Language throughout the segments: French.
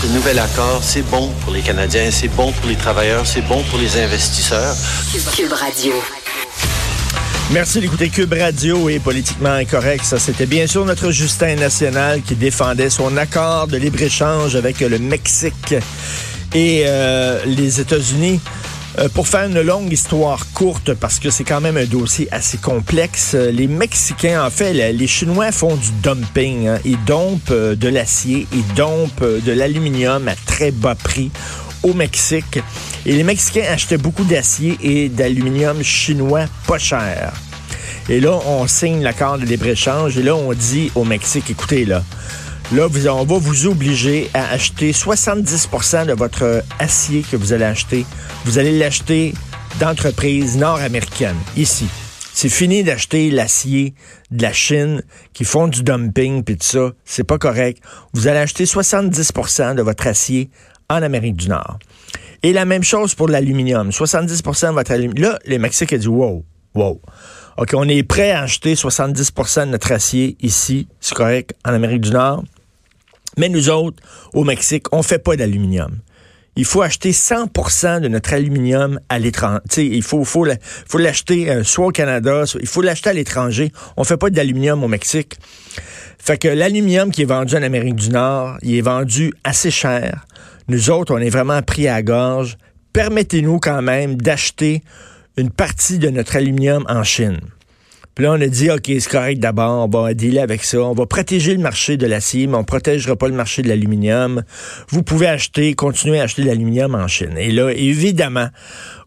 Ce nouvel accord, c'est bon pour les Canadiens, c'est bon pour les travailleurs, c'est bon pour les investisseurs. Cube Radio. Merci d'écouter Cube Radio et Politiquement Incorrect. Ça, c'était bien sûr notre Justin National qui défendait son accord de libre-échange avec le Mexique et euh, les États-Unis. Euh, pour faire une longue histoire courte, parce que c'est quand même un dossier assez complexe, euh, les Mexicains, en fait, les Chinois font du dumping. Hein. Ils dompent euh, de l'acier, ils dompent de l'aluminium à très bas prix au Mexique. Et les Mexicains achetaient beaucoup d'acier et d'aluminium chinois pas cher. Et là, on signe l'accord de libre-échange et là, on dit au Mexique, écoutez, là, Là, on va vous obliger à acheter 70% de votre acier que vous allez acheter. Vous allez l'acheter d'entreprises nord-américaines, ici. C'est fini d'acheter l'acier de la Chine qui font du dumping puis tout ça. C'est pas correct. Vous allez acheter 70% de votre acier en Amérique du Nord. Et la même chose pour l'aluminium. 70% de votre aluminium. Là, les Mexicains disent wow, wow. OK, on est prêt à acheter 70% de notre acier ici, c'est correct, en Amérique du Nord. Mais nous autres, au Mexique, on fait pas d'aluminium. Il faut acheter 100% de notre aluminium à l'étranger. Il faut, faut, l'acheter euh, soit au Canada, il faut l'acheter à l'étranger. On fait pas d'aluminium au Mexique. Fait que l'aluminium qui est vendu en Amérique du Nord, il est vendu assez cher. Nous autres, on est vraiment pris à gorge. Permettez-nous quand même d'acheter une partie de notre aluminium en Chine. Puis là, on a dit, OK, c'est correct d'abord, on va dealer avec ça. On va protéger le marché de l'acier, mais on protégera pas le marché de l'aluminium. Vous pouvez acheter, continuer à acheter de l'aluminium en Chine. Et là, évidemment,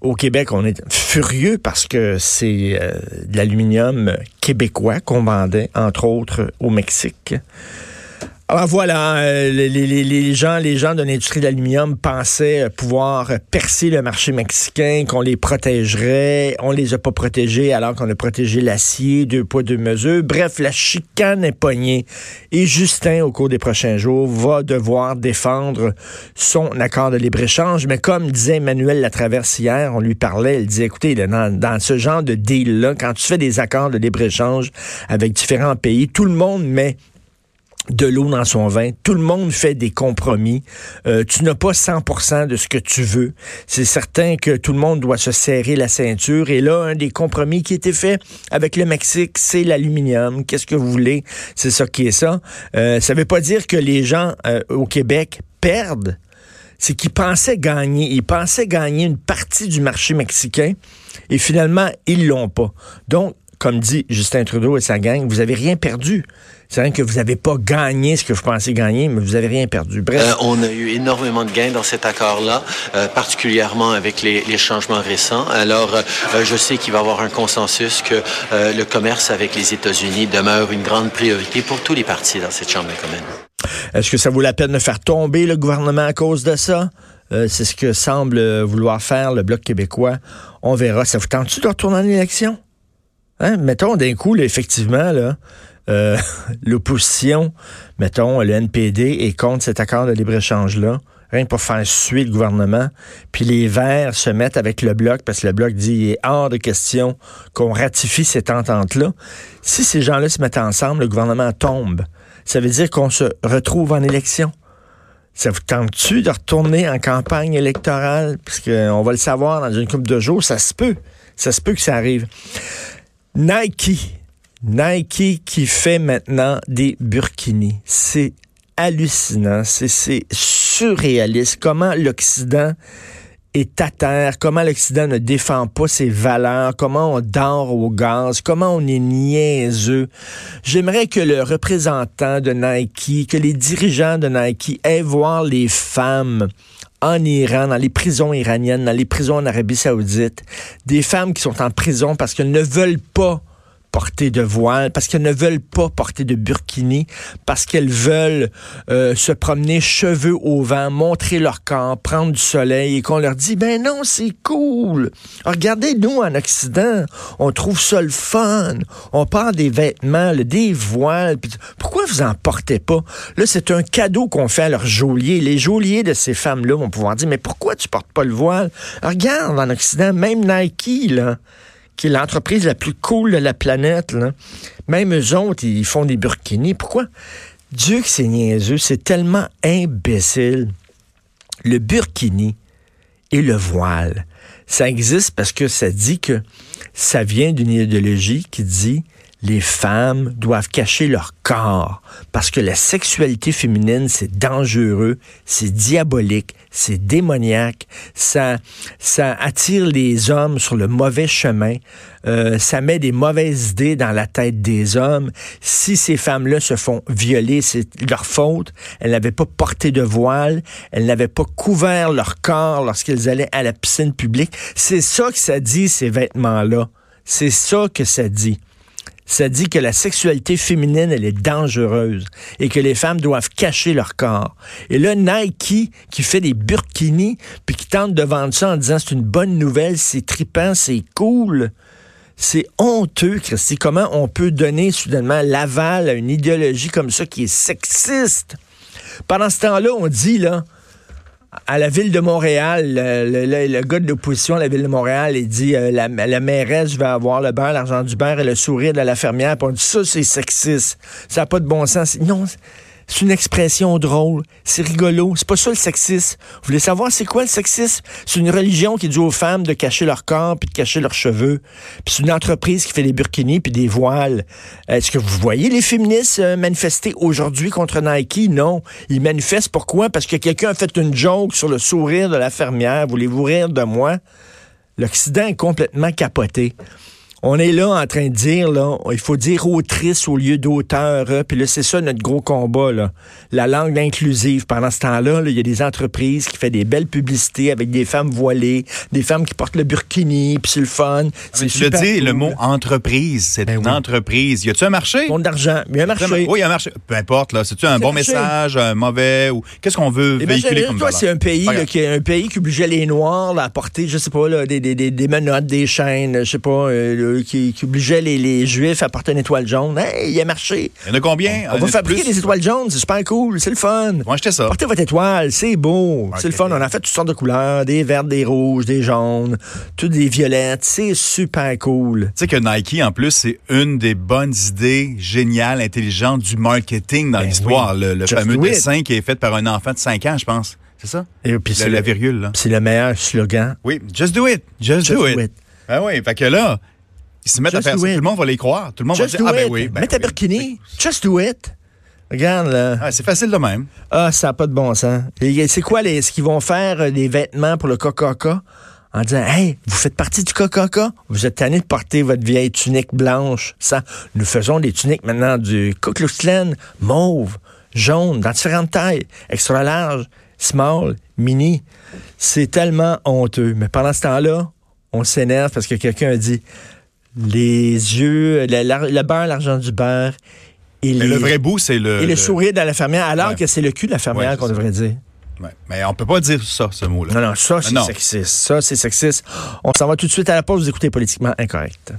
au Québec, on est furieux parce que c'est euh, de l'aluminium québécois qu'on vendait, entre autres, au Mexique. Alors voilà, euh, les, gens, les gens de l'industrie de l'aluminium pensaient pouvoir percer le marché mexicain, qu'on les protégerait. On les a pas protégés alors qu'on a protégé l'acier, deux poids, deux mesures. Bref, la chicane est poignée. Et Justin, au cours des prochains jours, va devoir défendre son accord de libre-échange. Mais comme disait Emmanuel Latraverse hier, on lui parlait, il disait, écoutez, dans, dans ce genre de deal-là, quand tu fais des accords de libre-échange avec différents pays, tout le monde met de l'eau dans son vin. Tout le monde fait des compromis. Euh, tu n'as pas 100% de ce que tu veux. C'est certain que tout le monde doit se serrer la ceinture. Et là, un des compromis qui a été fait avec le Mexique, c'est l'aluminium. Qu'est-ce que vous voulez? C'est ça qui est ça. Euh, ça veut pas dire que les gens euh, au Québec perdent. C'est qu'ils pensaient gagner. Ils pensaient gagner une partie du marché mexicain. Et finalement, ils l'ont pas. Donc, comme dit Justin Trudeau et sa gang, vous avez rien perdu. C'est vrai que vous n'avez pas gagné ce que vous pensez gagner, mais vous n'avez rien perdu. Bref. Euh, on a eu énormément de gains dans cet accord-là, euh, particulièrement avec les, changements récents. Alors, euh, je sais qu'il va y avoir un consensus que le commerce avec les États-Unis demeure une grande priorité pour tous les partis dans cette Chambre des communes. Est-ce que ça vaut la peine de faire tomber le gouvernement à cause de ça? C'est ce que semble vouloir faire le Bloc québécois. On verra. Ça vous tente-tu de retourner en élection? Hein? Mettons d'un coup, effectivement, euh, l'opposition, mettons, le NPD, est contre cet accord de libre-échange-là, rien pour faire suer le gouvernement, puis les Verts se mettent avec le Bloc, parce que le Bloc dit il est hors de question qu'on ratifie cette entente-là. Si ces gens-là se mettent ensemble, le gouvernement tombe. Ça veut dire qu'on se retrouve en élection. Ça vous tente-tu de retourner en campagne électorale? Parce qu'on va le savoir dans une couple de jours, ça se peut. Ça se peut que ça arrive. Nike Nike qui fait maintenant des burkinis. C'est hallucinant, c'est surréaliste. Comment l'Occident est à terre, comment l'Occident ne défend pas ses valeurs, comment on dort au gaz, comment on est niaiseux. J'aimerais que le représentant de Nike, que les dirigeants de Nike aient voir les femmes en Iran, dans les prisons iraniennes, dans les prisons en Arabie saoudite, des femmes qui sont en prison parce qu'elles ne veulent pas porter de voile, parce qu'elles ne veulent pas porter de burkini, parce qu'elles veulent euh, se promener cheveux au vent, montrer leur corps, prendre du soleil, et qu'on leur dit, ben non, c'est cool. Regardez, nous, en Occident, on trouve ça le fun. On porte des vêtements, des voiles. pourquoi vous en portez pas? Là, c'est un cadeau qu'on fait à leurs geôliers. Les geôliers de ces femmes-là vont pouvoir dire, mais pourquoi tu portes pas le voile? Regarde, en Occident, même Nike, là, qui est l'entreprise la plus cool de la planète, là. même eux autres, ils font des burkinis. Pourquoi? Dieu que c'est niaiseux, c'est tellement imbécile. Le burkini et le voile, ça existe parce que ça dit que ça vient d'une idéologie qui dit les femmes doivent cacher leur corps parce que la sexualité féminine, c'est dangereux, c'est diabolique, c'est démoniaque, ça, ça attire les hommes sur le mauvais chemin, euh, ça met des mauvaises idées dans la tête des hommes. Si ces femmes-là se font violer, c'est leur faute. Elles n'avaient pas porté de voile, elles n'avaient pas couvert leur corps lorsqu'elles allaient à la piscine publique. C'est ça que ça dit, ces vêtements-là. C'est ça que ça dit ça dit que la sexualité féminine, elle est dangereuse et que les femmes doivent cacher leur corps. Et là, Nike, qui fait des burkinis, puis qui tente de vendre ça en disant c'est une bonne nouvelle, c'est tripant, c'est cool. C'est honteux, Christy. Comment on peut donner soudainement l'aval à une idéologie comme ça qui est sexiste? Pendant ce temps-là, on dit, là, à la ville de Montréal, le, gars de l'opposition à la ville de Montréal, il dit euh, la, la, mairesse va avoir le beurre, l'argent du beurre et le sourire de la fermière. Puis on dit ça, c'est sexiste. Ça n'a pas de bon sens. Non, c'est une expression drôle. C'est rigolo. C'est pas ça le sexisme. Vous voulez savoir c'est quoi le sexisme? C'est une religion qui dit aux femmes de cacher leur corps puis de cacher leurs cheveux. C'est une entreprise qui fait des burkinis puis des voiles. Est-ce que vous voyez les féministes euh, manifester aujourd'hui contre Nike? Non. Ils manifestent pourquoi? Parce que quelqu'un a fait une joke sur le sourire de la fermière. Voulez-vous rire de moi? L'Occident est complètement capoté on est là en train de dire, là, il faut dire autrice au lieu d'auteur. Hein. Puis là, c'est ça notre gros combat, là. La langue inclusive. Pendant ce temps-là, il y a des entreprises qui font des belles publicités avec des femmes voilées, des femmes qui portent le burkini, puis c'est le fun. tu le dis, le mot entreprise, c'est ben une entreprise. Y a-tu un marché? Monde d'argent. Il y a un marché. Oui, il y a un marché. Peu importe, là. C'est-tu un bon message, un mauvais, ou qu'est-ce qu'on veut eh ben, véhiculer comme toi, c'est un pays, qui un pays qui obligeait les Noirs à porter, je sais pas, là, des, des, des, menottes, des chaînes, je sais pas, euh, qui, obligeait les, Juifs à porter une étoile jaune. Hey, il a marché. Il y en a combien? On, va fabriquer des étoiles jaunes, c'est super cool, c'est le fun. Moi, acheter ça. Portez votre étoile, c'est beau, c'est le fun. On a fait toutes sortes de couleurs, des vertes, des rouges, des jaunes, toutes des violettes. C'est super cool. Tu sais que Nike, en plus, c'est une des bonnes idées géniales, intelligentes du marketing dans ben l'histoire. Le, fameux dessin qui est fait par un enfant de 5 ans, je pense. C'est ça? Et puis c'est la virgule, C'est le meilleur slogan. Oui, just do it. Just, do, it. Ben oui, fait que là, ils se mettent à faire ça. Tout le monde va les croire. Tout le monde va dire, ah ben oui. Ben Mets ta burkini. Just do it. Regarde, là. Ah, c'est facile de même. Ah, ça n'a pas de bon sens. C'est quoi les, ce qu'ils vont faire, euh, des vêtements pour le Coca-Cola? En disant, hey, vous faites partie du Coca-Cola? Vous êtes tanné de porter votre vieille tunique blanche. Ça, nous faisons des tuniques maintenant du Ku Klux mauve, jaune, dans différentes tailles, extra large, small, mini. C'est tellement honteux. Mais pendant ce temps-là, on s'énerve parce que quelqu'un a dit, les yeux, le, beurre, l'argent du beurre. Et le vrai bout, c'est le. Et le, sourire de la fermière, alors que c'est le cul de la fermière qu'on devrait dire. Ouais. Mais on peut pas dire ça, ce mot-là. Non, non, ça, c'est sexiste. Ça, c'est sexiste. On s'en va tout de suite à la pause. Vous écoutez Politiquement Incorrect.